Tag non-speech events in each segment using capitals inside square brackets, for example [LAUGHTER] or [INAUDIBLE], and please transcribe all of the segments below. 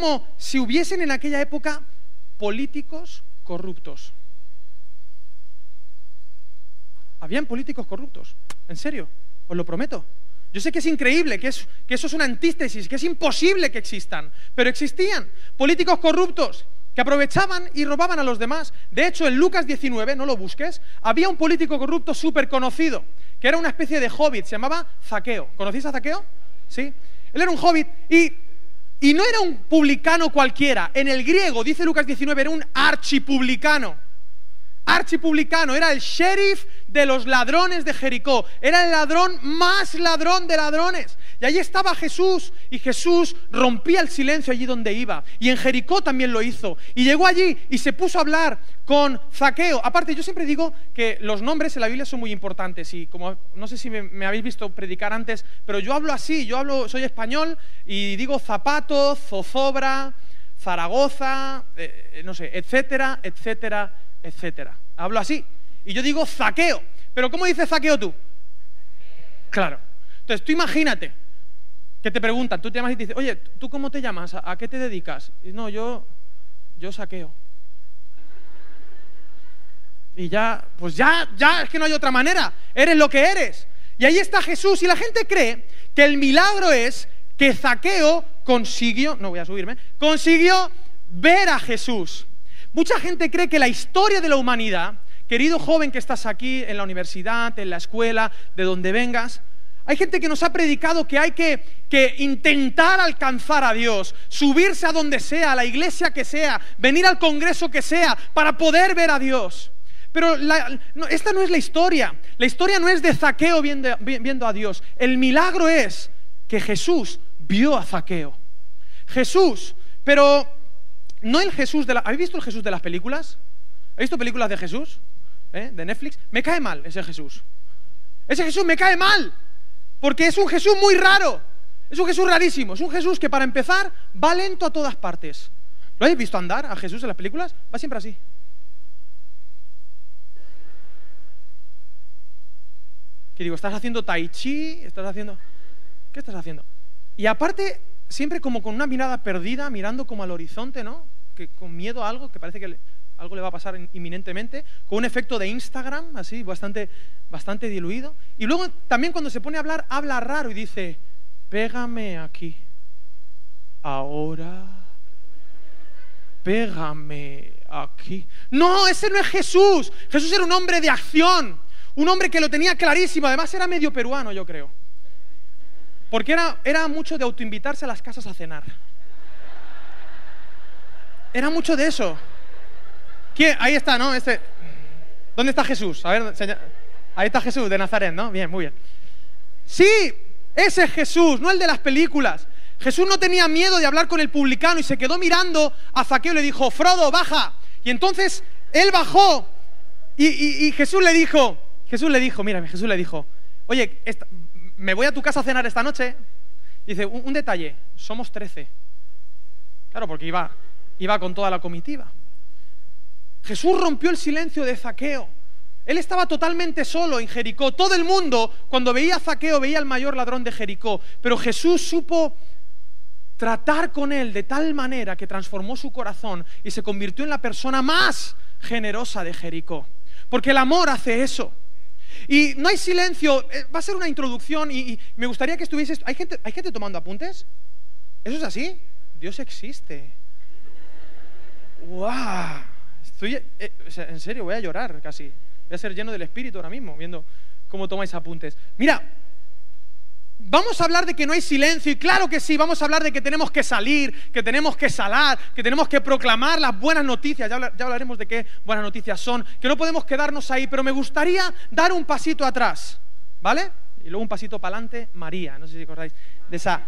como si hubiesen en aquella época políticos corruptos. Habían políticos corruptos, en serio, os lo prometo. Yo sé que es increíble, que, es, que eso es una antítesis, que es imposible que existan, pero existían políticos corruptos que aprovechaban y robaban a los demás. De hecho, en Lucas 19, no lo busques, había un político corrupto súper conocido, que era una especie de hobbit, se llamaba Zaqueo. ¿Conocéis a Zaqueo? Sí. Él era un hobbit y, y no era un publicano cualquiera. En el griego, dice Lucas 19, era un archipublicano archipublicano, era el sheriff de los ladrones de Jericó, era el ladrón más ladrón de ladrones. Y allí estaba Jesús, y Jesús rompía el silencio allí donde iba. Y en Jericó también lo hizo. Y llegó allí y se puso a hablar con Zaqueo. Aparte, yo siempre digo que los nombres en la Biblia son muy importantes. Y como no sé si me, habéis visto predicar antes, pero yo hablo así, yo hablo, soy español y digo zapato, zozobra, Zaragoza, eh, no sé, etcétera, etcétera, etcétera. Hablo así. Y yo digo zaqueo. Pero ¿cómo dices zaqueo tú? Claro. Entonces tú imagínate que te preguntan, tú te llamas y te dices, oye, ¿tú cómo te llamas? ¿A, qué te dedicas? Y no, yo, yo saqueo. Y ya, pues ya, ya, es que no hay otra manera. Eres lo que eres. Y ahí está Jesús. Y la gente cree que el milagro es que Zaqueo consiguió, no voy a subirme, consiguió ver a Jesús. Mucha gente cree que la historia de la humanidad, querido joven que estás aquí en la universidad, en la escuela, de donde vengas, hay gente que nos ha predicado que hay que, intentar alcanzar a Dios, subirse a donde sea, a la iglesia que sea, venir al congreso que sea, para poder ver a Dios. Pero esta no es la historia. La historia no es de Zaqueo viendo, viendo a Dios. El milagro es que Jesús vio a Zaqueo. Jesús, pero no el Jesús de la... ¿Habéis visto el Jesús de las películas? ¿Habéis visto películas de Jesús? ¿Eh? De Netflix. Me cae mal ese Jesús. Ese Jesús me cae mal. Porque es un Jesús muy raro. Es un Jesús rarísimo. Es un Jesús que para empezar va lento a todas partes. ¿Lo habéis visto andar a Jesús en las películas? Va siempre así. ¿Qué digo? ¿Estás haciendo tai chi? ¿Estás haciendo...? ¿Qué estás haciendo? Y aparte, siempre como con una mirada perdida, mirando como al horizonte, ¿no? Que con miedo a algo, que parece que algo le va a pasar inminentemente, con un efecto de Instagram, así, bastante, bastante diluido. Y luego también cuando se pone a hablar, habla raro y dice, pégame aquí, ahora, pégame aquí. No, ese no es Jesús. Jesús era un hombre de acción, un hombre que lo tenía clarísimo, además era medio peruano, yo creo. Porque era, era mucho de autoinvitarse a las casas a cenar. Era mucho de eso. ¿Quién? Ahí está, ¿no? Este... ¿Dónde está Jesús? A ver, ahí está Jesús de Nazaret, ¿no? Bien, muy bien. Sí, ese es Jesús, no el de las películas. Jesús no tenía miedo de hablar con el publicano y se quedó mirando a Zaqueo y le dijo, Frodo, baja. Y entonces él bajó y, Jesús le dijo, Jesús le dijo, mira, Jesús le dijo, oye, esta, me voy a tu casa a cenar esta noche. dice, un, detalle, somos trece. Claro, porque iba, iba con toda la comitiva. Jesús rompió el silencio de Zaqueo. Él estaba totalmente solo en Jericó. Todo el mundo, cuando veía a Zaqueo, veía al mayor ladrón de Jericó. Pero Jesús supo tratar con él de tal manera que transformó su corazón y se convirtió en la persona más generosa de Jericó. Porque el amor hace eso. Y no hay silencio, eh, va a ser una introducción y, me gustaría que estuvieses... ¿Hay gente, ¿Hay gente tomando apuntes? ¿Eso es así? Dios existe. ¡Wow! Estoy, eh, en serio, voy a llorar casi. Voy a ser lleno del Espíritu ahora mismo, viendo cómo tomáis apuntes. Mira, Vamos a hablar de que no hay silencio y claro que sí, vamos a hablar de que tenemos que salir, que tenemos que salar, que tenemos que proclamar las buenas noticias, ya, hablaremos de qué buenas noticias son, que no podemos quedarnos ahí, pero me gustaría dar un pasito atrás, ¿vale? Y luego un pasito para adelante, María, no sé si acordáis de esa,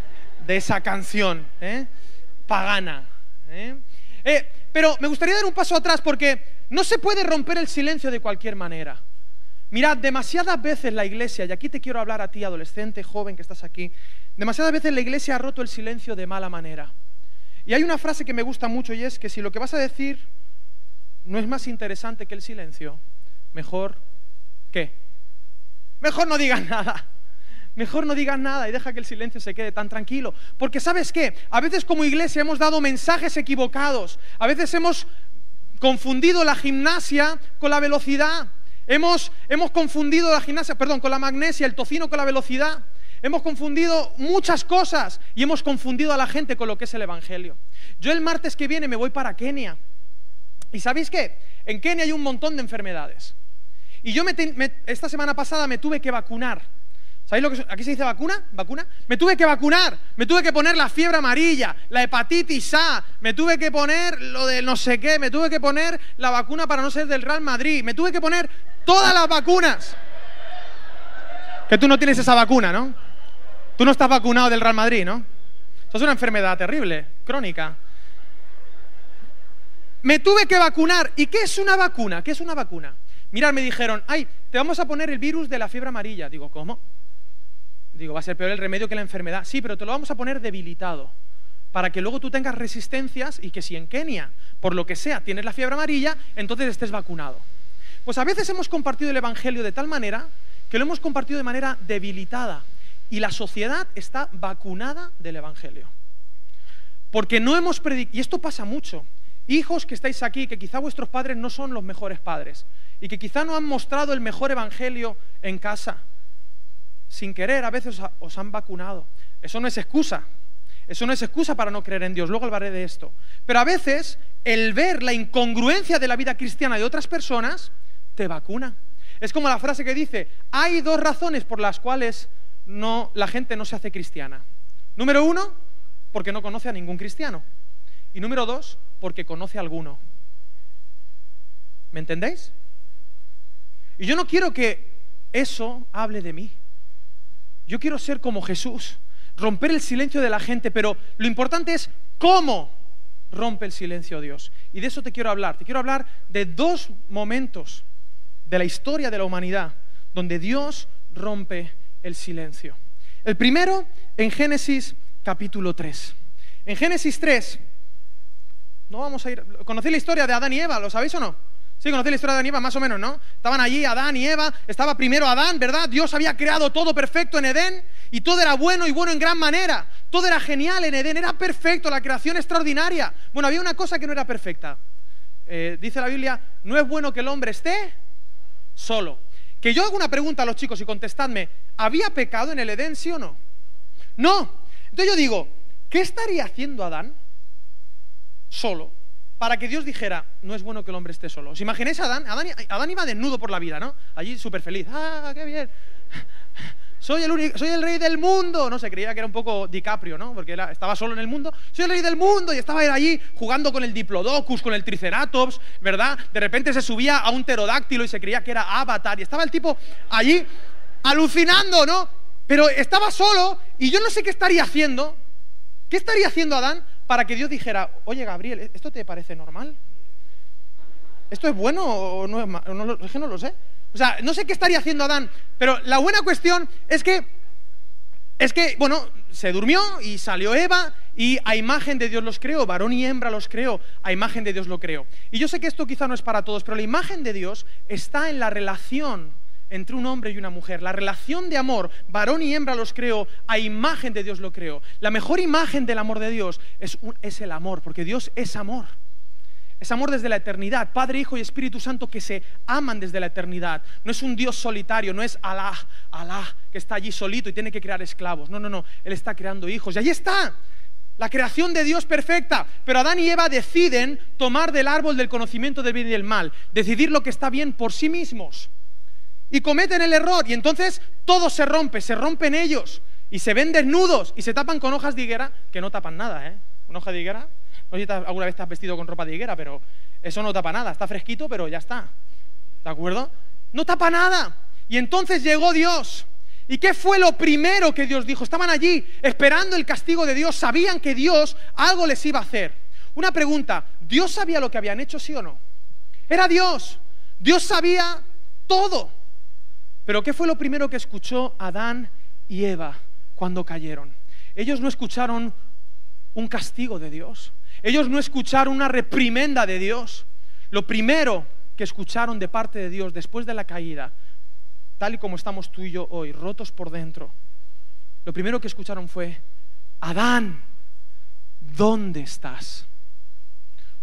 de esa canción, ¿eh? Pagana. ¿eh? Eh, pero me gustaría dar un paso atrás porque no se puede romper el silencio de cualquier manera. Mirad, demasiadas veces la iglesia, y aquí te quiero hablar a ti, adolescente, joven que estás aquí, demasiadas veces la iglesia ha roto el silencio de mala manera. Y hay una frase que me gusta mucho y es que si lo que vas a decir no es más interesante que el silencio, mejor, ¿qué? Mejor no digas [LAUGHS] nada. mejor no digas nada y deja que el silencio se quede tan tranquilo. Porque sabes qué, a veces como iglesia hemos dado mensajes equivocados, a veces hemos confundido la gimnasia con la velocidad, hemos, hemos confundido la gimnasia, perdón, con la magnesia, el tocino con la velocidad. Hemos confundido muchas cosas y hemos confundido a la gente con lo que es el Evangelio. Yo el martes que viene me voy para Kenia. ¿Y sabéis qué? En Kenia hay un montón de enfermedades. Y yo esta semana pasada me tuve que vacunar. ¿Sabéis lo que aquí se dice vacuna? ¿Vacuna? Me tuve que vacunar, me tuve que poner la fiebre amarilla, la hepatitis A, me tuve que poner lo de no sé qué, me tuve que poner la vacuna para no ser del Real Madrid, me tuve que poner todas las vacunas. Que tú no tienes esa vacuna, ¿no? Tú no estás vacunado del Real Madrid, ¿no? Eso es una enfermedad terrible, crónica. Me tuve que vacunar. ¿Y qué es una vacuna? ¿Qué es una vacuna? Mirad, me dijeron, ay, te vamos a poner el virus de la fiebre amarilla. Digo, ¿cómo? Digo, va a ser peor el remedio que la enfermedad. Sí, pero te lo vamos a poner debilitado. Para que luego tú tengas resistencias y que si en Kenia, por lo que sea, tienes la fiebre amarilla, entonces estés vacunado. Pues a veces hemos compartido el Evangelio de tal manera que lo hemos compartido de manera debilitada y la sociedad está vacunada del Evangelio. Porque no hemos predicado, y esto pasa mucho, hijos que estáis aquí, que quizá vuestros padres no son los mejores padres y que quizá no han mostrado el mejor Evangelio en casa, sin querer a veces os han vacunado. Eso no es excusa, eso no es excusa para no creer en Dios, luego hablaré de esto. Pero a veces el ver la incongruencia de la vida cristiana de otras personas te vacuna. Es como la frase que dice, hay dos razones por las cuales no, la gente no se hace cristiana. Número uno, porque no conoce a ningún cristiano. Y número dos, porque conoce a alguno. ¿Me entendéis? Y yo no quiero que eso hable de mí. Yo quiero ser como Jesús, romper el silencio de la gente, pero lo importante es cómo rompe el silencio Dios. Y de eso te quiero hablar. Te quiero hablar de dos momentos de la historia de la humanidad donde Dios rompe el silencio. El primero en Génesis capítulo 3. En Génesis 3, no vamos a ir. ¿Conocéis la historia de Adán y Eva? ¿Lo sabéis o no? Sí, conocéis la historia de Adán y Eva, más o menos, ¿no? Estaban allí Adán y Eva, estaba primero Adán, ¿verdad? Dios había creado todo perfecto en Edén y todo era bueno y bueno en gran manera. Todo era genial en Edén, era perfecto, la creación extraordinaria. Bueno, había una cosa que no era perfecta. Eh, dice la Biblia, no es bueno que el hombre esté solo. Que yo hago una pregunta a los chicos y contestadme, ¿había pecado en el Edén, sí o no? No. Entonces yo digo, ¿qué estaría haciendo Adán solo para que Dios dijera, no es bueno que el hombre esté solo? ¿Os imagináis a Adán? Adán, iba desnudo por la vida, ¿no? Allí súper feliz. ¡Ah, qué bien! Soy el, soy el rey del mundo. No se creía que era un poco DiCaprio, ¿no? Porque estaba solo en el mundo. Soy el rey del mundo y estaba allí jugando con el Diplodocus, con el Triceratops, ¿verdad? De repente se subía a un pterodáctilo y se creía que era Avatar. Y estaba el tipo allí alucinando, ¿no? Pero estaba solo y yo no sé qué estaría haciendo. ¿Qué estaría haciendo Adán para que Dios dijera, oye Gabriel, ¿esto te parece normal? ¿Esto es bueno o no es malo? es que no lo sé. O sea, no sé qué estaría haciendo Adán, pero la buena cuestión es que, es que, bueno, se durmió y salió Eva y a imagen de Dios los creó, varón y hembra los creó, a imagen de Dios lo creó. Y yo sé que esto quizá no es para todos, pero la imagen de Dios está en la relación entre un hombre y una mujer. La relación de amor, varón y hembra los creó, a imagen de Dios lo creó. La mejor imagen del amor de Dios es, es el amor, porque Dios es amor. Es amor desde la eternidad, Padre, Hijo y Espíritu Santo que se aman desde la eternidad. No es un Dios solitario, no es Alá, Alá, que está allí solito y tiene que crear esclavos. No, no, no, Él está creando hijos. Y ahí está, la creación de Dios perfecta. Pero Adán y Eva deciden tomar del árbol del conocimiento del bien y del mal, decidir lo que está bien por sí mismos. Y cometen el error y entonces todo se rompe, se rompen ellos y se ven desnudos y se tapan con hojas de higuera que no tapan nada, ¿eh? Una hoja de higuera si alguna vez estás vestido con ropa de higuera, pero eso no tapa nada. Está fresquito, pero ya está. ¿De acuerdo? No tapa nada. Y entonces llegó Dios. ¿Y qué fue lo primero que Dios dijo? Estaban allí esperando el castigo de Dios. Sabían que Dios algo les iba a hacer. Una pregunta, ¿Dios sabía lo que habían hecho, sí o no? Era Dios. Dios sabía todo. Pero ¿qué fue lo primero que escuchó Adán y Eva cuando cayeron? Ellos no escucharon un castigo de Dios. Ellos no escucharon una reprimenda de Dios. Lo primero que escucharon de parte de Dios después de la caída, tal y como estamos tú y yo hoy, rotos por dentro, lo primero que escucharon fue, Adán, ¿dónde estás?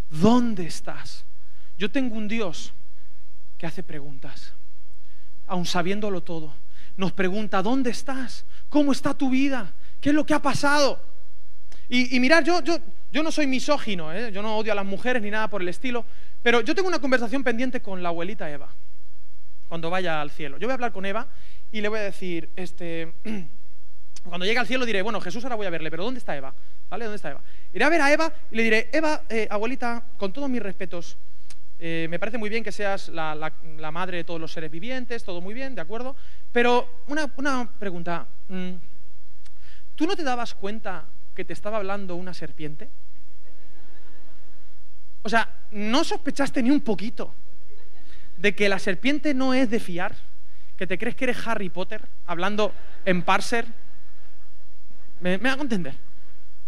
¿Dónde estás? Yo tengo un Dios que hace preguntas, aun sabiéndolo todo. Nos pregunta, ¿dónde estás? ¿Cómo está tu vida? ¿Qué es lo que ha pasado? Y, y mirar, yo, yo, yo no soy misógino, ¿eh? yo no odio a las mujeres ni nada por el estilo, pero yo tengo una conversación pendiente con la abuelita Eva, cuando vaya al cielo. Yo voy a hablar con Eva y le voy a decir, este, [CLEARS THROAT] cuando llegue al cielo diré, bueno, Jesús ahora voy a verle, pero ¿dónde está Eva? ¿Vale? ¿Dónde está Eva? Iré a ver a Eva y le diré, Eva, eh, abuelita, con todos mis respetos, eh, me parece muy bien que seas la, madre de todos los seres vivientes, todo muy bien, ¿de acuerdo? Pero una, una pregunta, mm, ¿tú no te dabas cuenta que te estaba hablando una serpiente? O sea, ¿no sospechaste ni un poquito de que la serpiente no es de fiar? ¿Que te crees que eres Harry Potter hablando en parser? ¿Me, me hago entender?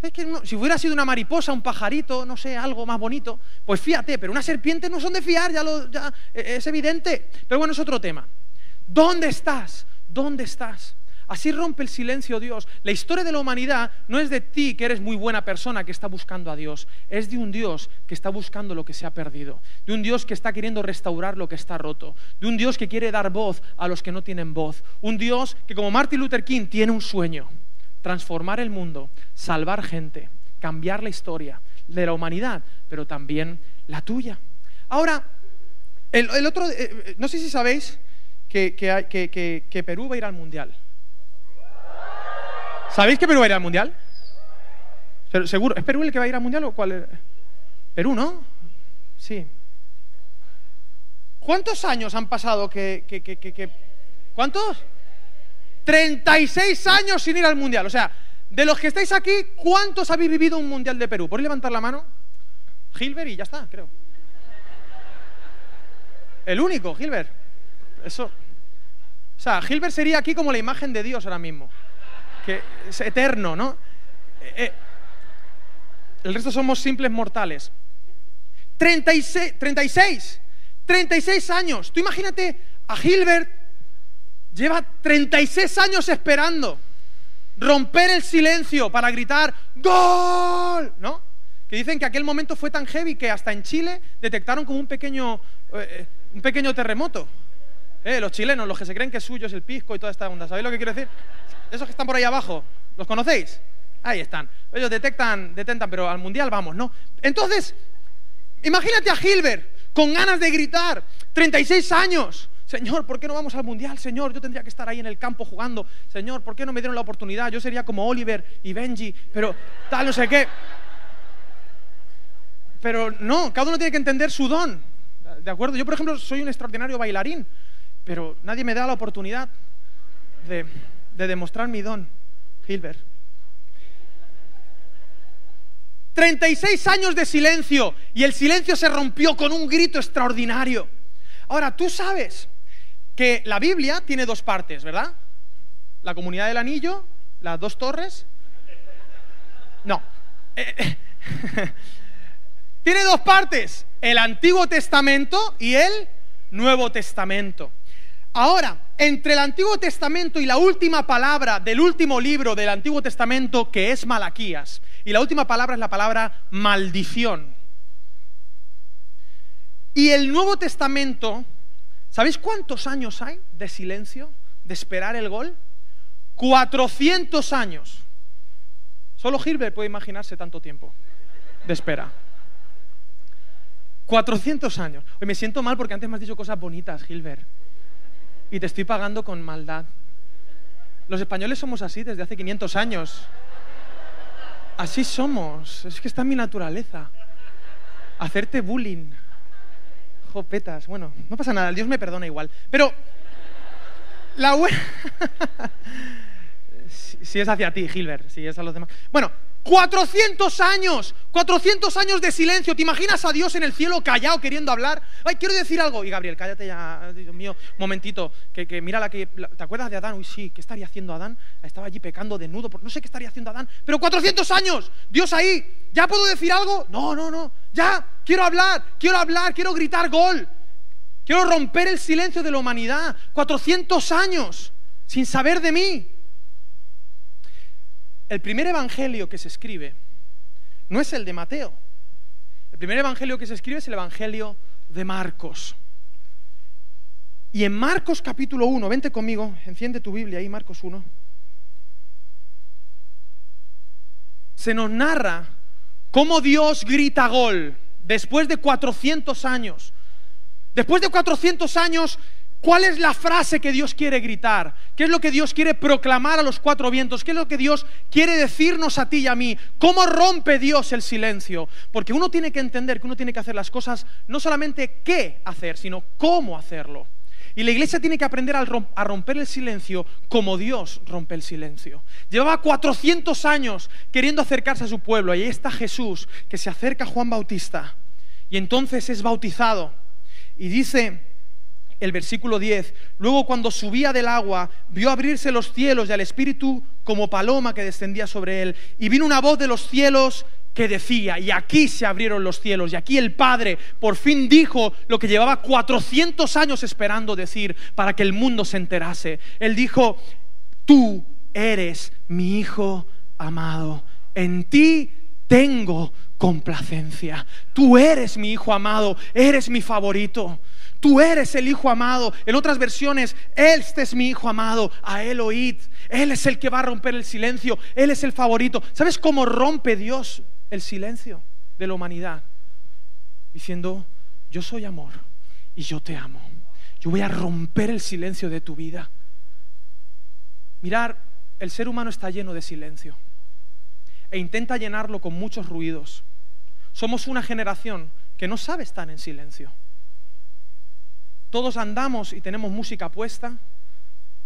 Es que si hubiera sido una mariposa, un pajarito, no sé, algo más bonito, pues fíjate, pero una serpiente no son de fiar, ya, lo, ya e, es evidente. Pero bueno, es otro tema. ¿Dónde estás? ¿Dónde estás? Así rompe el silencio Dios. La historia de la humanidad no es de ti, que eres muy buena persona, que está buscando a Dios. Es de un Dios que está buscando lo que se ha perdido. De un Dios que está queriendo restaurar lo que está roto. De un Dios que quiere dar voz a los que no tienen voz. Un Dios que, como Martin Luther King, tiene un sueño transformar el mundo, salvar gente, cambiar la historia de la humanidad, pero también la tuya. Ahora, el, otro, eh, eh, no sé si sabéis que, que, Perú va a ir al Mundial. ¿Sabéis que Perú va a ir al Mundial? ¿Seguro? ¿Es Perú el que va a ir al Mundial o cuál? Perú, ¿no? Sí. ¿Cuántos años han pasado que... ¿Cuántos? 36 años sin ir al Mundial. O sea, de los que estáis aquí, ¿cuántos habéis vivido un Mundial de Perú? ¿Podéis levantar la mano? Gilbert y ya está, creo. El único, Gilbert. Eso. O sea, Gilbert sería aquí como la imagen de Dios ahora mismo. Que es eterno, ¿no? Eh, eh, el resto somos simples mortales. 36, 36, 36 años. Tú imagínate a Gilbert Lleva 36 años esperando romper el silencio para gritar ¡Gol! ¿No? Que dicen que aquel momento fue tan heavy que hasta en Chile detectaron como un pequeño, eh, un pequeño terremoto. Eh, los chilenos, los que se creen que suyo es el pisco y toda esta onda. ¿Sabéis lo que quiero decir? Esos que están por ahí abajo, ¿los conocéis? Ahí están. Ellos detectan, detentan, pero al mundial vamos, ¿no? Entonces, imagínate a Gilbert con ganas de gritar, 36 años, Señor, ¿por qué no vamos al Mundial? Señor, yo tendría que estar ahí en el campo jugando. Señor, ¿por qué no me dieron la oportunidad? Yo sería como Oliver y Benji, pero tal, no sé qué. Pero no, cada uno tiene que entender su don. ¿De acuerdo? Yo, por ejemplo, soy un extraordinario bailarín, pero nadie me da la oportunidad de, de demostrar mi don, Gilbert. 36 años de silencio y el silencio se rompió con un grito extraordinario. Ahora, tú sabes que la Biblia tiene dos partes, ¿verdad? La comunidad del anillo, las dos torres. No. [LAUGHS] Tiene dos partes, el Antiguo Testamento y el Nuevo Testamento. Ahora, entre el Antiguo Testamento y la última palabra del último libro del Antiguo Testamento, que es Malaquías, y la última palabra es la palabra maldición. Y el Nuevo Testamento ¿Sabéis cuántos años hay de silencio, de esperar el gol? 400 años. Solo Gilbert puede imaginarse tanto tiempo de espera. 400 años. Me siento mal porque antes me has dicho cosas bonitas, Gilbert. Y te estoy pagando con maldad. Los españoles somos así desde hace 500 años. Así somos. Es que está en mi naturaleza. Hacerte bullying petas. Bueno, no pasa nada, Dios me perdona igual. Pero la si, [LAUGHS] es hacia ti, Gilbert, si es a los demás. Bueno, 400 años, 400 años de silencio. ¿Te imaginas a Dios en el cielo callado queriendo hablar? Ay, quiero decir algo. Y Gabriel, cállate ya, Dios mío, momentito. Que, mira la que. ¿Te acuerdas de Adán? Uy, sí, ¿qué estaría haciendo Adán? Estaba allí pecando desnudo. No sé qué estaría haciendo Adán. Pero 400 años, Dios ahí. ¿Ya puedo decir algo? No, no, no. Ya, quiero hablar, quiero hablar, quiero gritar gol. Quiero romper el silencio de la humanidad. 400 años sin saber de mí. El primer evangelio que se escribe no es el de Mateo. El primer evangelio que se escribe es el evangelio de Marcos. Y en Marcos capítulo 1, vente conmigo, enciende tu Biblia ahí, Marcos 1. Se nos narra cómo Dios grita gol después de 400 años. Después de 400 años, ¿cuál es la frase que Dios quiere gritar? ¿Qué es lo que Dios quiere proclamar a los cuatro vientos? ¿Qué es lo que Dios quiere decirnos a ti y a mí? ¿Cómo rompe Dios el silencio? Porque uno tiene que entender que uno tiene que hacer las cosas no solamente qué hacer, sino cómo hacerlo. Y la iglesia tiene que aprender a romper el silencio como Dios rompe el silencio. Llevaba 400 años queriendo acercarse a su pueblo y ahí está Jesús que se acerca a Juan Bautista y entonces es bautizado. Y dice el versículo 10, luego cuando subía del agua, vio abrirse los cielos y al Espíritu como paloma que descendía sobre él. Y vino una voz de los cielos que decía, y aquí se abrieron los cielos, y aquí el Padre por fin dijo lo que llevaba 400 años esperando decir para que el mundo se enterase. Él dijo, tú eres mi Hijo amado, en ti tengo complacencia, tú eres mi Hijo amado, eres mi favorito. Tú eres el Hijo amado. En otras versiones, este es mi Hijo amado. A Él oíd. Él es el que va a romper el silencio. Él es el favorito. ¿Sabes cómo rompe Dios el silencio de la humanidad, diciendo, yo soy amor y yo te amo. Yo voy a romper el silencio de tu vida. Mirar, el ser humano está lleno de silencio e intenta llenarlo con muchos ruidos. Somos una generación que no sabe estar en silencio. Todos andamos y tenemos música puesta,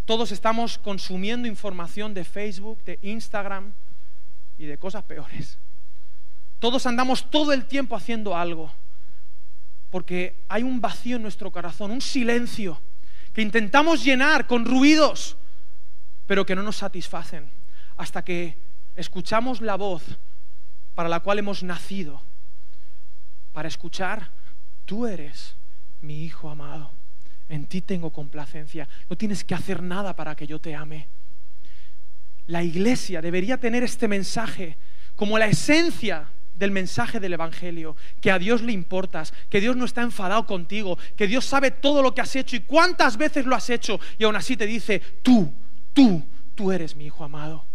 todos estamos consumiendo información de Facebook, de Instagram y de cosas peores. Todos andamos todo el tiempo haciendo algo, porque hay un vacío en nuestro corazón, un silencio que intentamos llenar con ruidos, pero que no nos satisfacen, hasta que escuchamos la voz para la cual hemos nacido, para escuchar, tú eres mi hijo amado, en ti tengo complacencia, no tienes que hacer nada para que yo te ame. La iglesia debería tener este mensaje como la esencia del mensaje del Evangelio, que a Dios le importas, que Dios no está enfadado contigo, que Dios sabe todo lo que has hecho y cuántas veces lo has hecho y aún así te dice, tú, tú, tú eres mi hijo amado.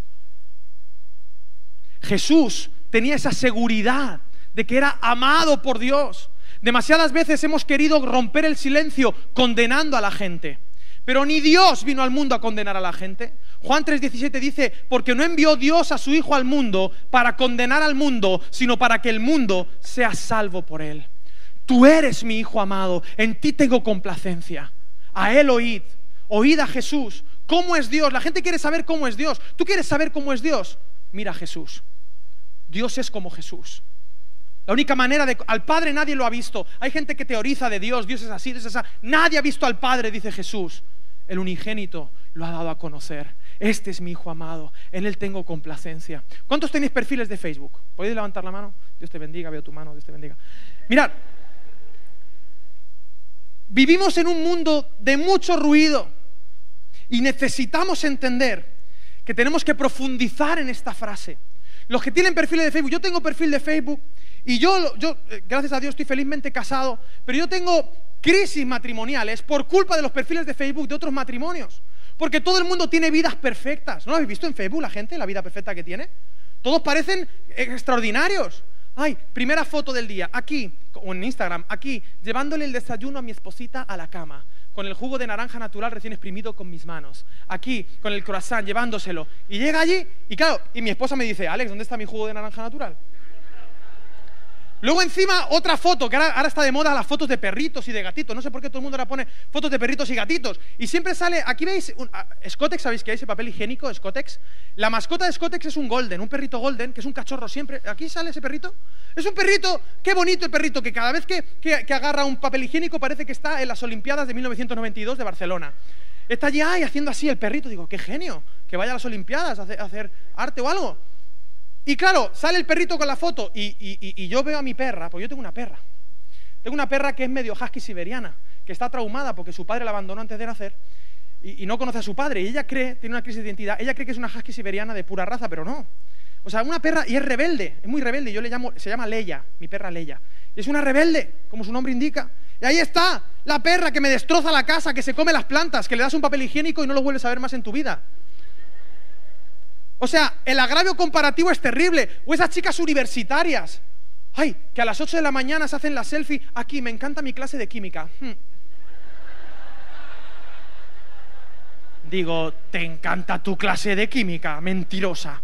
Jesús tenía esa seguridad de que era amado por Dios. Demasiadas veces hemos querido romper el silencio condenando a la gente, pero ni Dios vino al mundo a condenar a la gente. Juan 3:17 dice, porque no envió Dios a su Hijo al mundo para condenar al mundo, sino para que el mundo sea salvo por él. Tú eres mi Hijo amado, en ti tengo complacencia. A Él oíd, oíd a Jesús. ¿Cómo es Dios? La gente quiere saber cómo es Dios. ¿Tú quieres saber cómo es Dios? Mira a Jesús. Dios es como Jesús. La única manera de... Al Padre nadie lo ha visto. Hay gente que teoriza de Dios, Dios es así, Dios es así. Nadie ha visto al Padre, dice Jesús. El unigénito lo ha dado a conocer. Este es mi hijo amado, en él tengo complacencia. ¿Cuántos tenéis perfiles de Facebook? ¿Podéis levantar la mano? Dios te bendiga, veo tu mano, Dios te bendiga. Mirad, vivimos en un mundo de mucho ruido y necesitamos entender que tenemos que profundizar en esta frase. Los que tienen perfiles de Facebook, yo tengo perfil de Facebook y yo, eh, gracias a Dios, estoy felizmente casado, pero yo tengo crisis matrimoniales por culpa de los perfiles de Facebook de otros matrimonios. Porque todo el mundo tiene vidas perfectas. ¿No lo habéis visto en Facebook la gente, la vida perfecta que tiene? Todos parecen extraordinarios. Ay, primera foto del día, aquí, o en Instagram, aquí, llevándole el desayuno a mi esposita a la cama, con el jugo de naranja natural recién exprimido con mis manos. Aquí, con el croissant, llevándoselo. Y llega allí, y claro, y mi esposa me dice, Alex, ¿dónde está mi jugo de naranja natural? Luego encima otra foto, que ahora, está de moda las fotos de perritos y de gatitos. No sé por qué todo el mundo ahora pone fotos de perritos y gatitos. Y siempre sale, aquí veis, un, ah, Scotex, ¿sabéis que hay ese papel higiénico, Scotex? La mascota de Scotex es un golden, un perrito golden, que es un cachorro siempre. ¿Aquí sale ese perrito? Es un perrito, qué bonito el perrito, que cada vez que, agarra un papel higiénico parece que está en las Olimpiadas de 1992 de Barcelona. Está allí ay, haciendo así el perrito. Digo, qué genio, que vaya a las Olimpiadas a hacer arte o algo. Y claro, sale el perrito con la foto y, yo veo a mi perra, porque yo tengo una perra. Tengo una perra que es medio husky siberiana, que está traumada porque su padre la abandonó antes de nacer. y, no conoce a su padre. Y ella cree, tiene una crisis de identidad, ella cree que es una husky siberiana de pura raza, pero no. O sea, una perra, y es rebelde, es muy rebelde. Yo le llamo, se llama Leia, mi perra Leia. Es una rebelde, como su nombre indica. Y ahí está, la perra que me destroza la casa, que se come las plantas, que le das un papel higiénico y no lo vuelves a ver más en tu vida. O sea, el agravio comparativo es terrible. O esas chicas universitarias. Ay, que a las 8 de la mañana se hacen la selfie. Aquí, me encanta mi clase de química. Hmm. Digo, te encanta tu clase de química, mentirosa.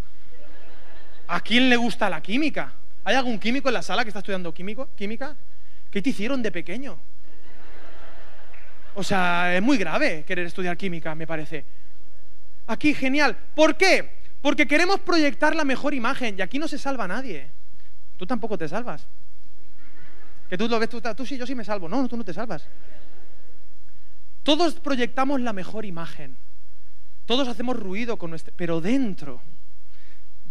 ¿A quién le gusta la química? ¿Hay algún químico en la sala que está estudiando químico, química? ¿Qué te hicieron de pequeño? O sea, es muy grave querer estudiar química, me parece. Aquí, genial. ¿Por qué? Porque queremos proyectar la mejor imagen y aquí no se salva nadie. Tú tampoco te salvas. Que tú lo ves, tú, sí, yo sí me salvo. No, tú no te salvas. Todos proyectamos la mejor imagen. Todos hacemos ruido con nuestro... Pero dentro,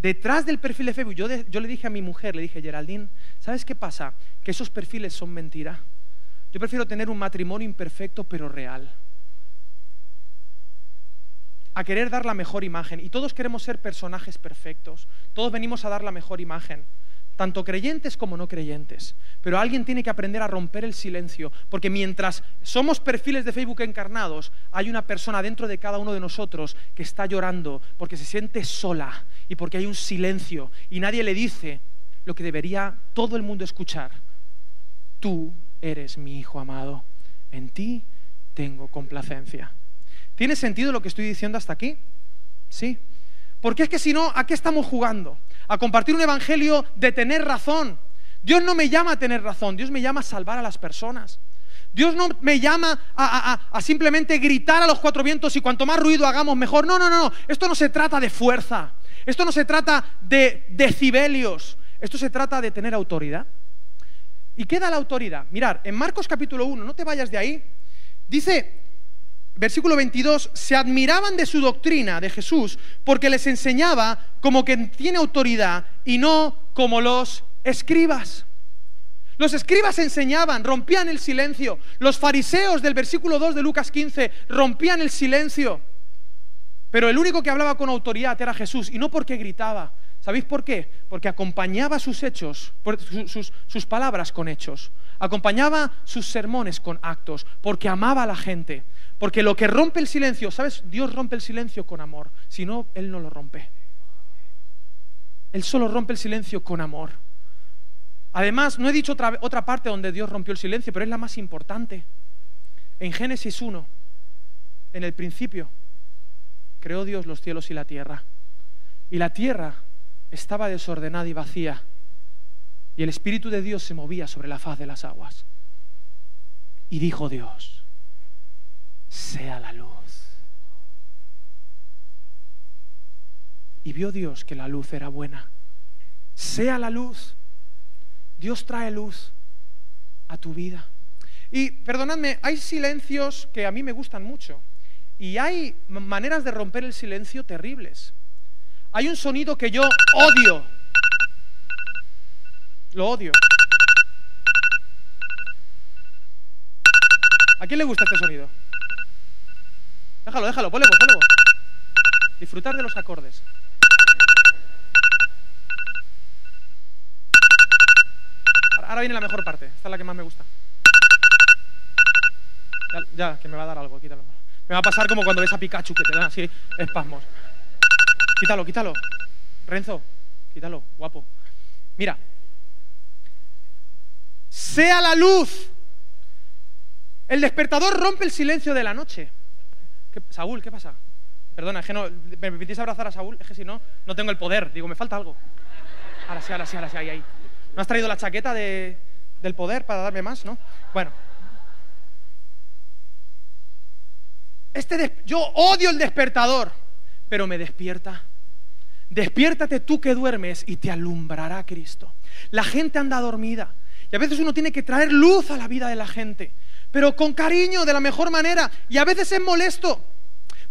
detrás del perfil de Facebook, yo, yo le dije a mi mujer, le dije, Geraldine, ¿sabes qué pasa? Que esos perfiles son mentira. Yo prefiero tener un matrimonio imperfecto pero real a querer dar la mejor imagen. Y todos queremos ser personajes perfectos. Todos venimos a dar la mejor imagen, tanto creyentes como no creyentes. Pero alguien tiene que aprender a romper el silencio, porque mientras somos perfiles de Facebook encarnados, hay una persona dentro de cada uno de nosotros que está llorando porque se siente sola y porque hay un silencio y nadie le dice lo que debería todo el mundo escuchar. Tú eres mi hijo amado, en ti tengo complacencia. ¿Tiene sentido lo que estoy diciendo hasta aquí? Sí. Porque es que si no, ¿a qué estamos jugando? A compartir un evangelio de tener razón. Dios no me llama a tener razón, Dios me llama a salvar a las personas. Dios no me llama a, simplemente gritar a los cuatro vientos y cuanto más ruido hagamos mejor. No, no, no, no. Esto no se trata de fuerza. Esto no se trata de decibelios. Esto se trata de tener autoridad. ¿Y qué da la autoridad? Mirar, en Marcos capítulo 1, no te vayas de ahí, dice versículo 22, se admiraban de su doctrina de Jesús porque les enseñaba como que tiene autoridad y no como los escribas. Los escribas enseñaban, rompían el silencio. Los fariseos del versículo 2 de Lucas 15 rompían el silencio. Pero el único que hablaba con autoridad era Jesús y no porque gritaba. ¿Sabéis por qué? Porque acompañaba sus hechos, sus, sus palabras con hechos. Acompañaba sus sermones con actos, porque amaba a la gente. Porque lo que rompe el silencio, ¿sabes? Dios rompe el silencio con amor, si no, Él no lo rompe. Él solo rompe el silencio con amor. Además, no he dicho otra, otra parte donde Dios rompió el silencio, pero es la más importante. En Génesis 1, en el principio, creó Dios los cielos y la tierra. Y la tierra estaba desordenada y vacía. Y el Espíritu de Dios se movía sobre la faz de las aguas. Y dijo Dios, sea la luz. Y vio Dios que la luz era buena. Sea la luz. Dios trae luz a tu vida. Y perdonadme, hay silencios que a mí me gustan mucho. Y hay maneras de romper el silencio terribles. Hay un sonido que yo odio. Lo odio. ¿A quién le gusta este sonido? Déjalo, déjalo, ponle voz, ponle voz. Disfrutar de los acordes. Ahora viene la mejor parte. Esta es la que más me gusta. Ya, que me va a dar algo, quítalo. Me va a pasar como cuando ves a Pikachu que te dan así espasmos. Quítalo, quítalo. Renzo, quítalo, guapo. Mira. Sea la luz. El despertador rompe el silencio de la noche. Saúl, ¿qué pasa? Perdona, es que no, ¿me permitís abrazar a Saúl? Es que si no, no tengo el poder. Digo, me falta algo. Ahora sí, ahora sí, ahora sí, ahí, ahí. ¿No has traído la chaqueta de, del poder para darme más, no? Bueno. Este yo odio el despertador, pero me despierta. Despiértate tú que duermes y te alumbrará Cristo. La gente anda dormida y a veces uno tiene que traer luz a la vida de la gente pero con cariño, de la mejor manera, y a veces es molesto.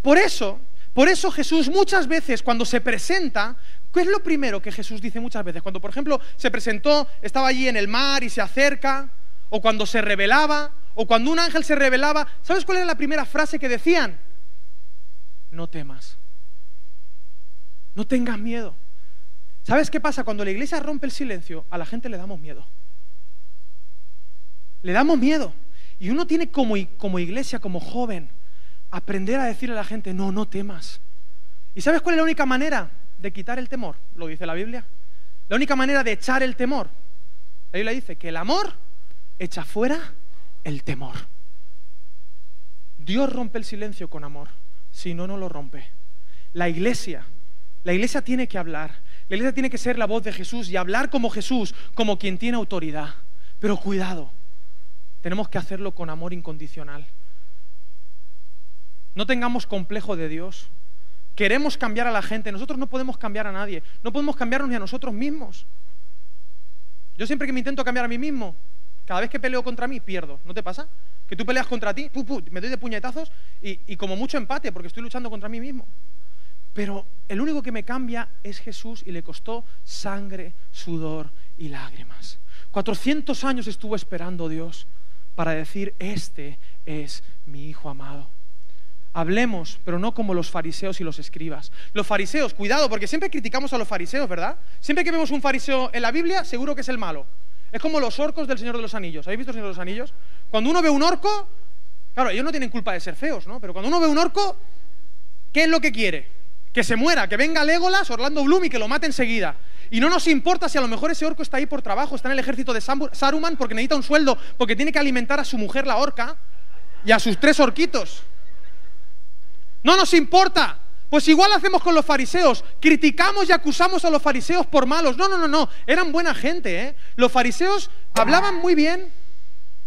Por eso, por eso Jesús muchas veces cuando se presenta, ¿qué es lo primero que Jesús dice muchas veces? Cuando, por ejemplo, se presentó, estaba allí en el mar y se acerca, o cuando se revelaba, o cuando un ángel se revelaba, ¿sabes cuál era la primera frase que decían? no temas. No tengas miedo. ¿Sabes qué pasa? Cuando la iglesia rompe el silencio, a la gente le damos miedo. Le damos miedo. Y uno tiene como, como iglesia, como joven, aprender a decirle a la gente, no, no temas. ¿Y sabes cuál es la única manera de quitar el temor? Lo dice la Biblia. La única manera de echar el temor. La Biblia dice que el amor echa fuera el temor. Dios rompe el silencio con amor, si no, no lo rompe. La iglesia, la iglesia tiene que hablar. La iglesia tiene que ser la voz de Jesús y hablar como Jesús, como quien tiene autoridad. Pero cuidado, tenemos que hacerlo con amor incondicional. No tengamos complejo de Dios. Queremos cambiar a la gente. Nosotros no podemos cambiar a nadie. No podemos cambiarnos ni a nosotros mismos. Yo siempre que me intento cambiar a mí mismo, cada vez que peleo contra mí, pierdo. ¿No te pasa? Que tú peleas contra ti, me doy de puñetazos y, y como mucho empate porque estoy luchando contra mí mismo. Pero el único que me cambia es Jesús y le costó sangre, sudor y lágrimas. 400 años estuvo esperando Dios para decir, este es mi Hijo amado. Hablemos, pero no como los fariseos y los escribas. Los fariseos, cuidado, porque siempre criticamos a los fariseos, ¿verdad? Siempre que vemos un fariseo en la Biblia, seguro que es el malo. Es como los orcos del Señor de los Anillos. ¿Habéis visto el Señor de los Anillos? Cuando uno ve un orco, claro, ellos no tienen culpa de ser feos, ¿no? Pero cuando uno ve un orco, ¿qué es lo que quiere? Que se muera, que venga Legolas, Orlando Bloom y que lo mate enseguida. Y no nos importa si a lo mejor ese orco está ahí por trabajo, está en el ejército de Saruman porque necesita un sueldo, porque tiene que alimentar a su mujer la orca y a sus tres orquitos. No nos importa. Pues igual hacemos con los fariseos, criticamos y acusamos a los fariseos por malos. No, no, no, no, eran buena gente. ¿eh? Los fariseos hablaban muy bien,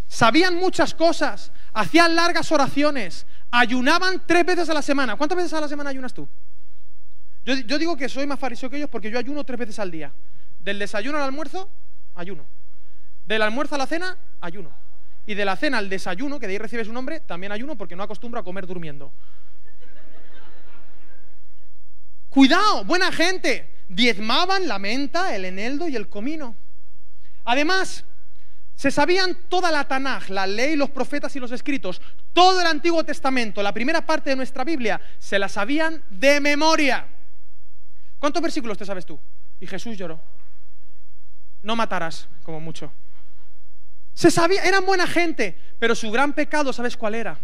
sabían muchas cosas, hacían largas oraciones, ayunaban tres veces a la semana. ¿Cuántas veces a la semana ayunas tú? Yo, digo que soy más fariseo que ellos porque yo ayuno tres veces al día. Del desayuno al almuerzo, ayuno. Del almuerzo a la cena, ayuno. Y de la cena al desayuno, que de ahí recibe su nombre, también ayuno porque no acostumbro a comer durmiendo. Cuidado, buena gente. Diezmaban la menta, el eneldo y el comino. Además, se sabían toda la Tanaj, la ley, los profetas y los escritos, todo el Antiguo Testamento, la primera parte de nuestra Biblia, se la sabían de memoria. ¿Cuántos versículos te sabes tú? Y Jesús lloró. No matarás, como mucho. Se sabía, eran buena gente, pero su gran pecado, ¿sabes cuál era?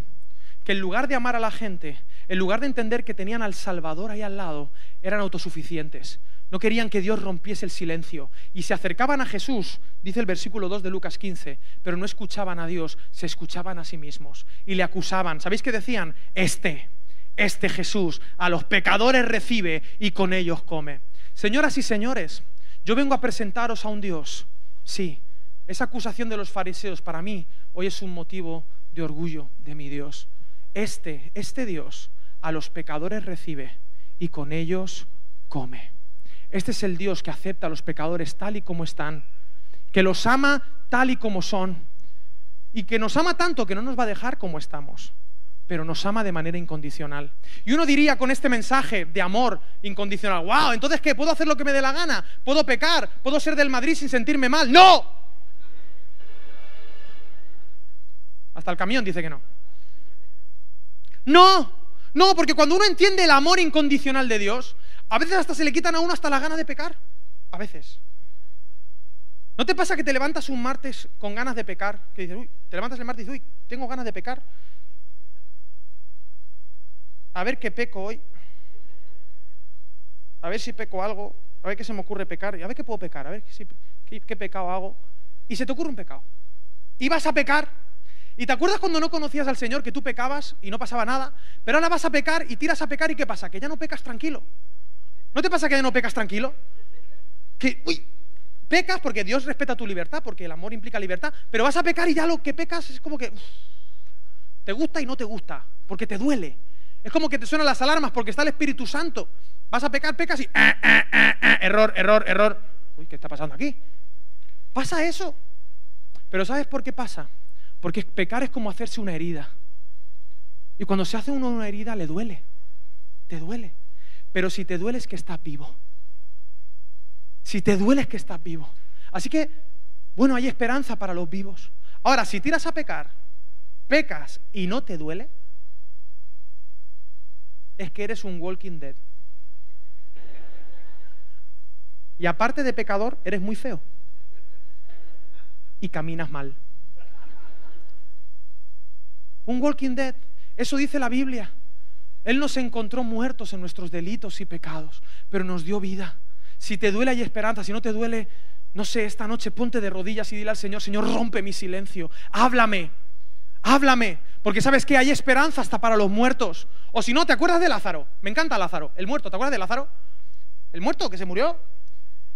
Que en lugar de amar a la gente, en lugar de entender que tenían al Salvador ahí al lado, eran autosuficientes. No querían que Dios rompiese el silencio. Y se acercaban a Jesús, dice el versículo 2 de Lucas 15, pero no escuchaban a Dios, se escuchaban a sí mismos. Y le acusaban. ¿Sabéis qué decían? Este, este Jesús, a los pecadores recibe y con ellos come. Señoras y señores, yo vengo a presentaros a un Dios. Sí, esa acusación de los fariseos para mí hoy es un motivo de orgullo de mi Dios. Este, este Dios a los pecadores recibe y con ellos come. Este es el Dios que acepta a los pecadores tal y como están, que los ama tal y como son y que nos ama tanto que no nos va a dejar como estamos, pero nos ama de manera incondicional. Y uno diría con este mensaje de amor incondicional, wow, entonces ¿qué? ¿Puedo hacer lo que me dé la gana? ¿Puedo pecar? ¿Puedo ser del Madrid sin sentirme mal? No. Hasta el camión dice que no. No, no, porque cuando uno entiende el amor incondicional de Dios, a veces hasta se le quitan a uno hasta la gana de pecar. A veces. ¿No te pasa que te levantas un martes con ganas de pecar? Que dices, uy, te levantas el martes y dices, uy, tengo ganas de pecar. A ver qué peco hoy. A ver si peco algo. A ver qué se me ocurre pecar. Y a ver qué puedo pecar. A ver qué, qué pecado hago. Y se te ocurre un pecado. Y vas a pecar ¿Y te acuerdas cuando no conocías al Señor que tú pecabas y no pasaba nada? Pero ahora vas a pecar y tiras a pecar y ¿qué pasa? Que ya no pecas tranquilo. ¿No te pasa que ya no pecas tranquilo? Que, uy, pecas porque Dios respeta tu libertad, porque el amor implica libertad, pero vas a pecar y ya lo que pecas es como que te gusta y no te gusta, porque te duele. Es como que te suenan las alarmas porque está el Espíritu Santo. Vas a pecar, pecas y eh, eh, eh, error, error, error. Uy, ¿qué está pasando aquí? Pasa eso. Pero ¿sabes por qué pasa? Porque pecar es como hacerse una herida. Y cuando se hace uno una herida le duele. Te duele. Pero si te duele es que estás vivo. Si te duele es que estás vivo. Así que, bueno, hay esperanza para los vivos. Ahora, si tiras a pecar, pecas y no te duele, es que eres un walking dead. Y aparte de pecador, eres muy feo. Y caminas mal. Un walking dead, eso dice la Biblia. Él nos encontró muertos en nuestros delitos y pecados, pero nos dio vida. Si te duele hay esperanza, si no te duele, no sé, esta noche ponte de rodillas y dile al Señor, Señor, rompe mi silencio, háblame, háblame, porque sabes que hay esperanza hasta para los muertos. O si no, ¿te acuerdas de Lázaro? Me encanta Lázaro, el muerto, ¿te acuerdas de Lázaro? El muerto que se murió,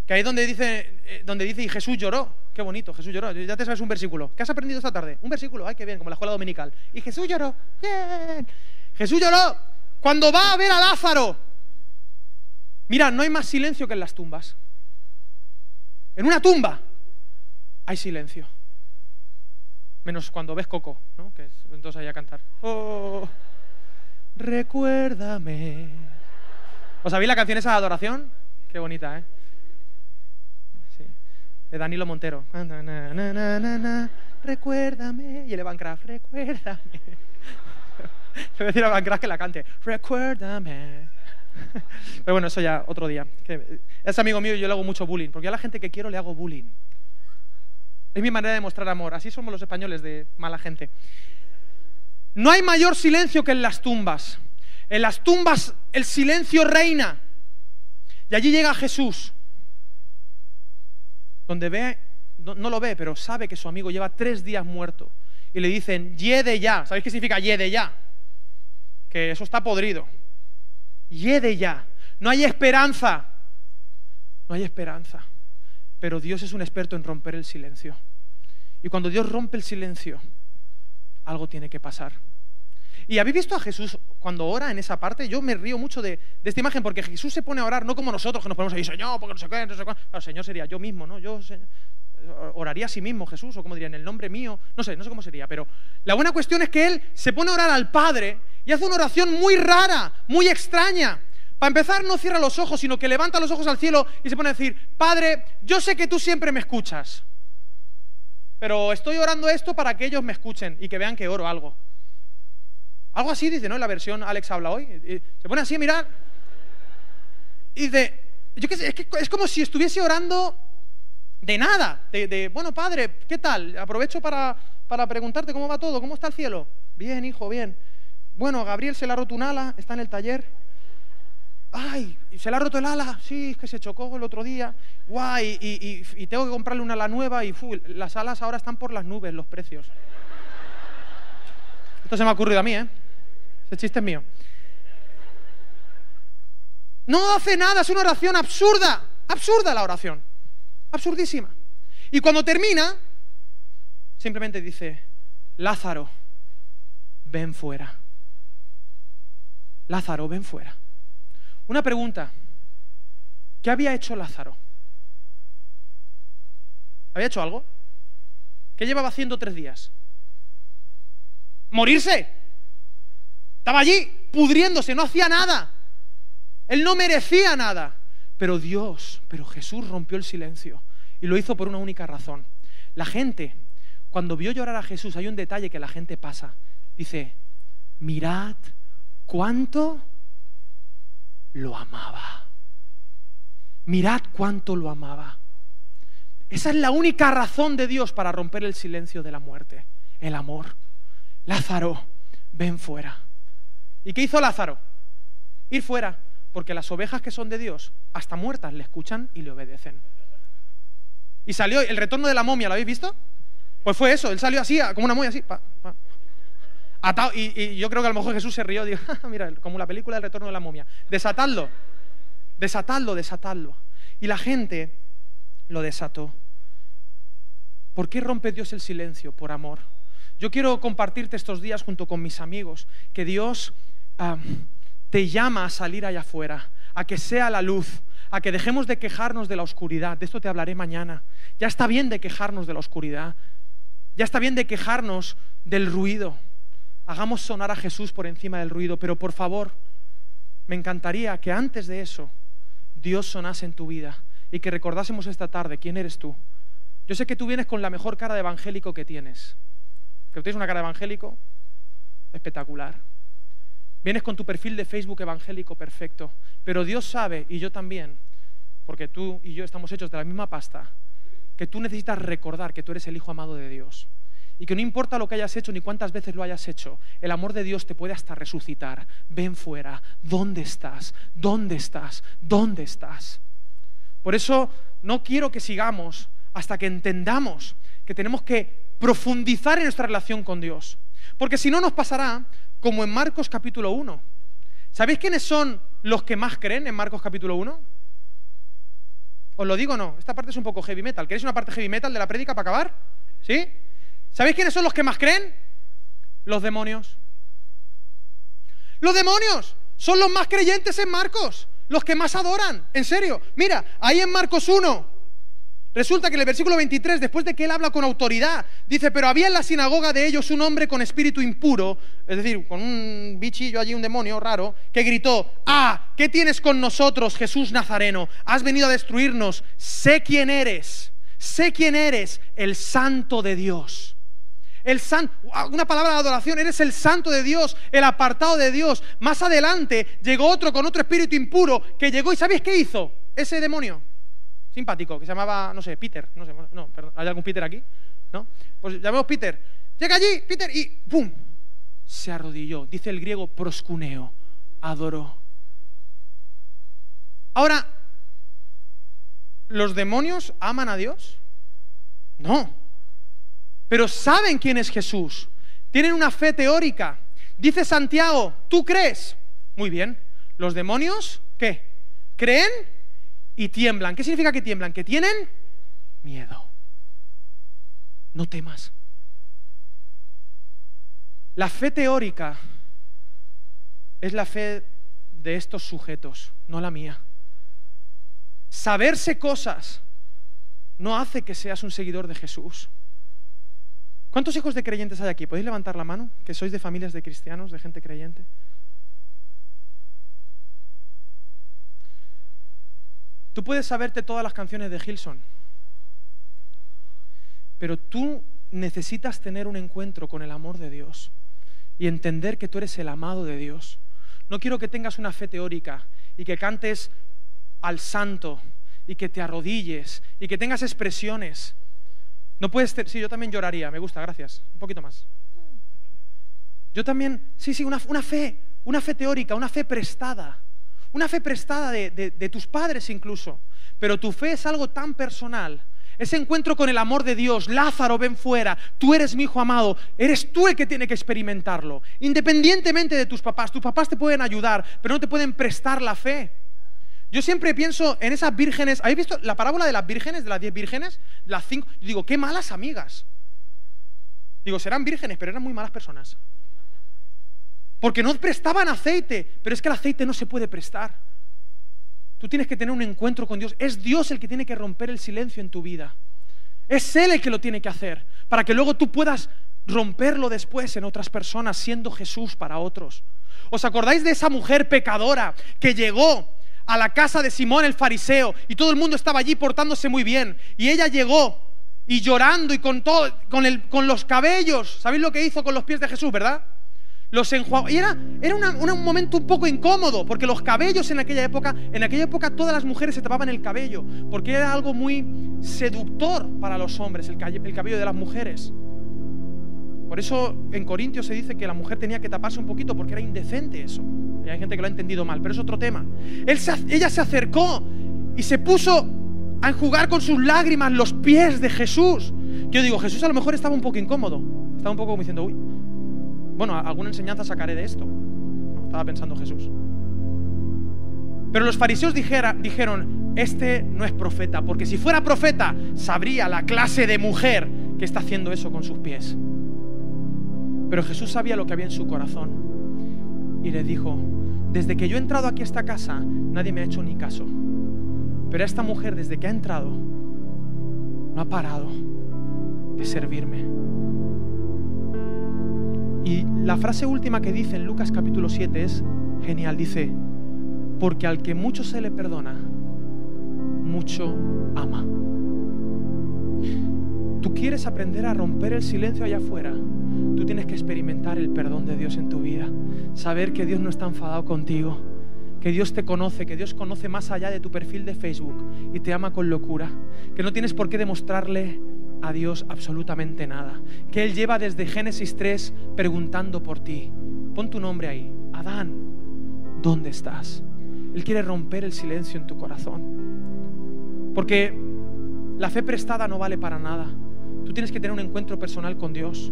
que ahí donde dice, eh, donde dice y Jesús lloró. Qué bonito, Jesús lloró. Ya te sabes un versículo. ¿Qué has aprendido esta tarde? Un versículo, ay, qué bien, como la escuela dominical. Y Jesús lloró. Bien. Jesús lloró cuando va a ver a Lázaro. Mira, no hay más silencio que en las tumbas. En una tumba hay silencio. Menos cuando ves Coco, ¿no? Que es, entonces ahí a cantar. Oh, recuérdame. ¿Os sabéis la canción esa de adoración? Qué bonita, ¿eh? Sí. De Danilo Montero. recuérdame. Y el Evancraft, recuérdame. [LAUGHS] Le voy a decir a Evancraft que la cante. Recuérdame. [LAUGHS] Pero bueno, eso ya otro día. Es amigo mío y yo le hago mucho bullying, porque a la gente que quiero le hago bullying. Es mi manera de mostrar amor. Así somos los españoles de mala gente. No hay mayor silencio que en las tumbas. En las tumbas el silencio reina. Y allí llega Jesús, donde ve, no, lo ve, pero sabe que su amigo lleva tres días muerto. Y le dicen, yede ya. ¿Sabéis qué significa yede ya? Que eso está podrido. Yede ya. No hay esperanza. No hay esperanza. Pero Dios es un experto en romper el silencio. Y cuando Dios rompe el silencio, algo tiene que pasar. ¿Y habéis visto a Jesús cuando ora en esa parte? Yo me río mucho de, esta imagen porque Jesús se pone a orar no como nosotros que nos ponemos ahí, Señor, porque no sé qué, no sé. El Señor sería yo mismo, ¿no? Yo oraría a sí mismo Jesús, o como diría, en el nombre mío. No sé, no sé cómo sería, pero la buena cuestión es que Él se pone a orar al Padre y hace una oración muy rara, muy extraña. Para empezar, no cierra los ojos, sino que levanta los ojos al cielo y se pone a decir, Padre, yo sé que tú siempre me escuchas, pero estoy orando esto para que ellos me escuchen y que vean que oro algo. Algo así dice, ¿no? En la versión Alex habla hoy. Se pone así a y dice, qué es, es como si estuviese orando de nada, de, bueno, Padre, ¿qué tal? Aprovecho para, para preguntarte cómo va todo, cómo está el cielo. Bien, hijo, bien. Bueno, Gabriel se le ha roto un ala, está en el taller. Ay, se le ha roto el ala, sí, es que se chocó el otro día. Guay, y, tengo que comprarle una ala nueva y las alas ahora están por las nubes, los precios. Esto se me ha ocurrido a mí, ¿eh? Ese chiste es mío. No hace nada, es una oración absurda, absurda la oración, absurdísima. Y cuando termina, simplemente dice, Lázaro, ven fuera. Lázaro, ven fuera. Una pregunta. ¿Qué había hecho Lázaro? ¿Había hecho algo? ¿Qué llevaba haciendo tres días? ¿Morirse? Estaba allí pudriéndose, no hacía nada. Él no merecía nada. Pero Dios, pero Jesús rompió el silencio y lo hizo por una única razón. La gente, cuando vio llorar a Jesús, hay un detalle que la gente pasa. Dice, mirad cuánto lo amaba. Mirad cuánto lo amaba. Esa es la única razón de Dios para romper el silencio de la muerte, el amor. Lázaro, ven fuera. ¿Y qué hizo Lázaro? Ir fuera, porque las ovejas que son de Dios, hasta muertas, le escuchan y le obedecen. Y salió el retorno de la momia, ¿lo habéis visto? Pues fue eso, él salió así, como una momia, así, y, yo creo que a lo mejor Jesús se rió, dijo, [LAUGHS] ah, mira, como la película del retorno de la momia, desatadlo, desatadlo, desatadlo. Y la gente lo desató. ¿Por qué rompe Dios el silencio? Por amor. Yo quiero compartirte estos días junto con mis amigos que Dios te llama a salir allá afuera, a que sea la luz, a que dejemos de quejarnos de la oscuridad. De esto te hablaré mañana. Ya está bien de quejarnos de la oscuridad. Ya está bien de quejarnos del ruido. Hagamos sonar a Jesús por encima del ruido, pero por favor, me encantaría que antes de eso Dios sonase en tu vida y que recordásemos esta tarde quién eres tú. Yo sé que tú vienes con la mejor cara de evangélico que tienes. Que tienes una cara de evangélico espectacular. Vienes con tu perfil de Facebook evangélico perfecto, pero Dios sabe, y yo también, porque tú y yo estamos hechos de la misma pasta, que tú necesitas recordar que tú eres el Hijo amado de Dios. Y que no importa lo que hayas hecho ni cuántas veces lo hayas hecho, el amor de Dios te puede hasta resucitar. Ven fuera. ¿Dónde estás? ¿Dónde estás? ¿Dónde estás? Por eso no quiero que sigamos hasta que entendamos que tenemos que profundizar en nuestra relación con Dios. Porque si no nos pasará como en Marcos capítulo 1. ¿Sabéis quiénes son los que más creen en Marcos capítulo 1? Os lo digo o no, esta parte es un poco heavy metal. ¿Queréis una parte heavy metal de la prédica para acabar? ¿Sí? ¿Sabéis quiénes son los que más creen? Los demonios. Los demonios son los más creyentes en Marcos, los que más adoran, en serio. Mira, ahí en Marcos 1, Resulta que en el versículo 23, después de que él habla con autoridad, dice, pero había en la sinagoga de ellos un hombre con espíritu impuro, es decir, con un bichillo allí, un demonio raro, que gritó, ah, ¿qué tienes con nosotros, Jesús Nazareno? Has venido a destruirnos, sé quién eres, sé quién eres, el santo de Dios. El san, una palabra de adoración, eres el santo de Dios, el apartado de Dios. Más adelante llegó otro con otro espíritu impuro que llegó y ¿sabéis qué hizo? Ese demonio simpático que se llamaba, no sé, Peter, no sé, no, perdón, ¿hay algún Peter aquí? ¿No? Pues llamemos Peter. Llega allí, Peter, y ¡pum! Se arrodilló. Dice el griego proscuneo, adoró. Ahora, ¿los demonios aman a Dios? No. Pero saben quién es Jesús. Tienen una fe teórica. Dice Santiago, ¿tú crees? Muy bien. ¿Los demonios qué? ¿Creen? y tiemblan. ¿Qué significa que tiemblan? Que tienen miedo. No temas. La fe teórica es la fe de estos sujetos, no la mía. Saberse cosas no hace que seas un seguidor de Jesús. ¿Cuántos hijos de creyentes hay aquí? ¿Podéis levantar la mano? Que sois de familias de cristianos, de gente creyente. Tú puedes saberte todas las canciones de Gilson, pero tú necesitas tener un encuentro con el amor de Dios y entender que tú eres el amado de Dios. No quiero que tengas una fe teórica y que cantes al santo y que te arrodilles y que tengas expresiones. No puedes, sí, yo también lloraría, me gusta, gracias. Un poquito más. Yo también, sí, sí, una, fe, una fe teórica, una fe prestada. Una fe prestada de, tus padres incluso. Pero tu fe es algo tan personal ese encuentro con el amor de Dios, Lázaro, ven fuera, tú eres mi hijo amado, eres tú el que tiene que experimentarlo, independientemente de tus papás. Tus papás te pueden ayudar, pero no te pueden prestar la fe. Yo siempre pienso en esas vírgenes, ¿habéis visto la parábola de las vírgenes, de las diez vírgenes? Las cinco, digo, qué malas amigas. Digo, serán vírgenes, pero eran muy malas personas. Porque no prestaban aceite, pero es que el aceite no se puede prestar. Tú tienes que tener un encuentro con Dios. Es Dios el que tiene que romper el silencio en tu vida. Es Él el que lo tiene que hacer, para que luego tú puedas romperlo después en otras personas, siendo Jesús para otros. ¿Os acordáis de esa mujer pecadora que llegó a la casa de Simón el fariseo y todo el mundo estaba allí portándose muy bien? Y ella llegó y llorando y con, todo, con, el, con los cabellos. ¿Sabéis lo que hizo con los pies de Jesús, verdad? Los enjuagó. Y era, era un momento un poco incómodo, porque los cabellos en aquella época, en aquella época todas las mujeres se tapaban el cabello, porque era algo muy seductor para los hombres, el cabello de las mujeres. Por eso en Corintios se dice que la mujer tenía que taparse un poquito porque era indecente eso. Hay gente que lo ha entendido mal, pero es otro tema. ella se acercó y se puso a enjugar con sus lágrimas los pies de Jesús. Yo digo, Jesús a lo mejor estaba un poco incómodo. Estaba un poco como diciendo, uy, bueno, alguna enseñanza sacaré de esto. estaba pensando Jesús. Pero los fariseos dijeron, este no es profeta, porque si fuera profeta, sabría la clase de mujer que está haciendo eso con sus pies. Pero Jesús sabía lo que había en su corazón y le dijo, desde que yo he entrado aquí a esta casa, nadie me ha hecho ni caso. Pero esta mujer, desde que ha entrado, no ha parado de servirme. Y la frase última que dice en Lucas capítulo 7 es genial. Dice, porque al que mucho se le perdona, mucho ama. Tú quieres aprender a romper el silencio allá afuera. Tú tienes que experimentar el perdón de Dios en tu vida. Saber que Dios no está enfadado contigo, que Dios te conoce, que Dios conoce más allá de tu perfil de Facebook y te ama con locura, que no tienes por qué demostrarle a Dios absolutamente nada, que Él lleva desde Génesis 3 preguntando por ti. Pon tu nombre ahí, Adán, ¿dónde estás? Él quiere romper el silencio en tu corazón. Porque la fe prestada no vale para nada. Tú tienes que tener un encuentro personal con Dios.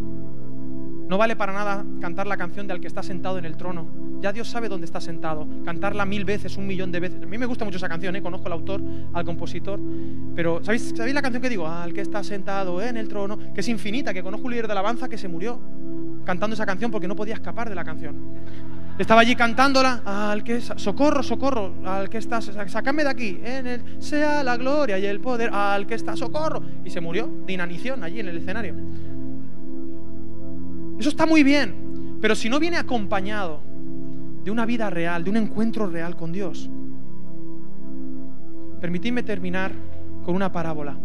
No vale para nada cantar la canción de al que está sentado en el trono. Ya Dios sabe dónde está sentado. Cantarla mil veces, un millón de veces. A mí me gusta mucho esa canción, ¿eh? conozco al autor, al compositor. Pero ¿sabéis, ¿sabéis la canción que digo? Al que está sentado en el trono, que es infinita, que conozco un líder de alabanza que se murió cantando esa canción porque no podía escapar de la canción. Estaba allí cantándola, al que socorro, socorro, al que está, sacadme de aquí, en sea la gloria y el poder, al que está, socorro. Y se murió de inanición allí en el escenario. Eso está muy bien, pero si no viene acompañado de una vida real, de un encuentro real con Dios. Permitidme terminar con una parábola.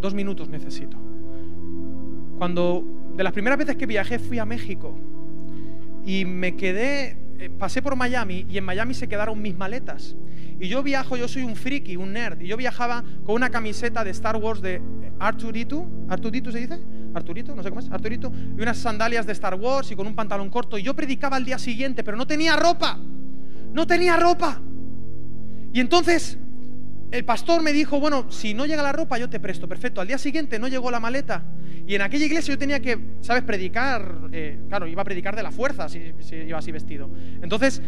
Dos minutos necesito. Cuando de las primeras veces que viajé fui a México y me quedé, eh, pasé por Miami y en Miami se quedaron mis maletas. Y yo viajo, yo soy un friki, un nerd, y yo viajaba con una camiseta de Star Wars de Arturito, Arturito se dice, Arturito, no sé cómo es, Arturito, y unas sandalias de Star Wars y con un pantalón corto. Y yo predicaba al día siguiente, pero no tenía ropa, no tenía ropa. Y entonces el pastor me dijo, bueno, si no llega la ropa yo te presto, perfecto. Al día siguiente no llegó la maleta. Y en aquella iglesia yo tenía que, ¿sabes?, predicar, eh, claro, iba a predicar de la fuerza si iba así vestido. Entonces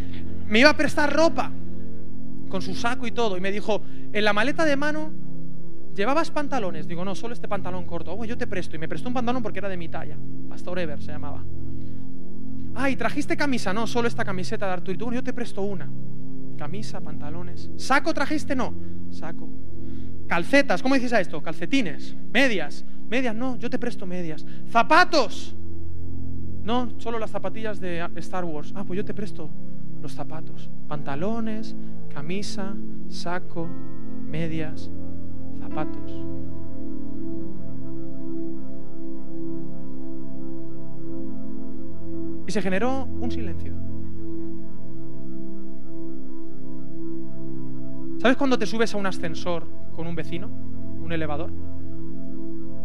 me iba a prestar ropa con su saco y todo. Y me dijo, en la maleta de mano, ¿llevabas pantalones? Digo, no, solo este pantalón corto. Oh, yo te presto. Y me prestó un pantalón porque era de mi talla. Pastor Ever se llamaba. Ah, ¿y trajiste camisa? No, solo esta camiseta de Arturito. Bueno, yo te presto una. Camisa, pantalones. ¿Saco trajiste? No. Saco. Calcetas, ¿cómo dices a esto? Calcetines. Medias. Medias, no, yo te presto medias. Zapatos. No, solo las zapatillas de Star Wars. Ah, pues yo te presto los zapatos. Pantalones, camisa, saco, medias, zapatos. Y se generó un silencio. ¿Sabes cuando te subes a un ascensor con un vecino, un elevador,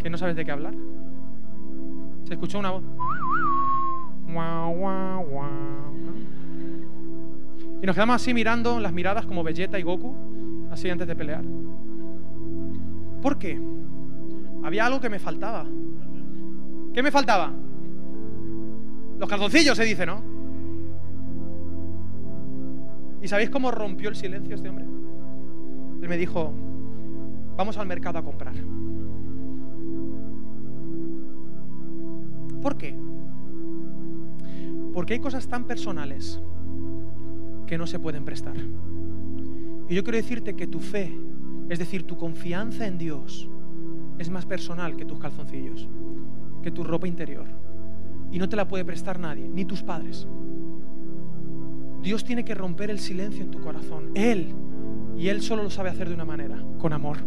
que no sabes de qué hablar? Se escuchó una voz. Y nos quedamos así mirando las miradas como Vegeta y Goku, así antes de pelear. ¿Por qué? Había algo que me faltaba. ¿Qué me faltaba? Los calzoncillos, se dice, ¿no? ¿Y sabéis cómo rompió el silencio este hombre? Él me dijo, vamos al mercado a comprar. ¿Por qué? Porque hay cosas tan personales que no se pueden prestar. Y yo quiero decirte que tu fe, es decir, tu confianza en Dios, es más personal que tus calzoncillos, que tu ropa interior. Y no te la puede prestar nadie, ni tus padres. Dios tiene que romper el silencio en tu corazón. Él. Y Él solo lo sabe hacer de una manera, con amor.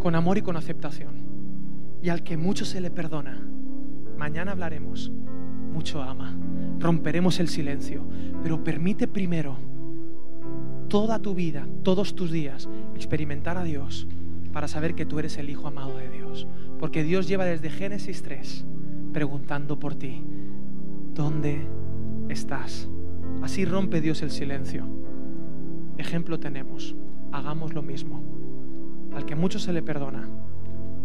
Con amor y con aceptación. Y al que mucho se le perdona, mañana hablaremos, mucho ama romperemos el silencio, pero permite primero toda tu vida, todos tus días, experimentar a Dios para saber que tú eres el Hijo amado de Dios. Porque Dios lleva desde Génesis 3 preguntando por ti, ¿dónde estás? Así rompe Dios el silencio. Ejemplo tenemos, hagamos lo mismo. Al que mucho se le perdona,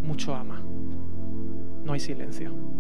mucho ama. No hay silencio.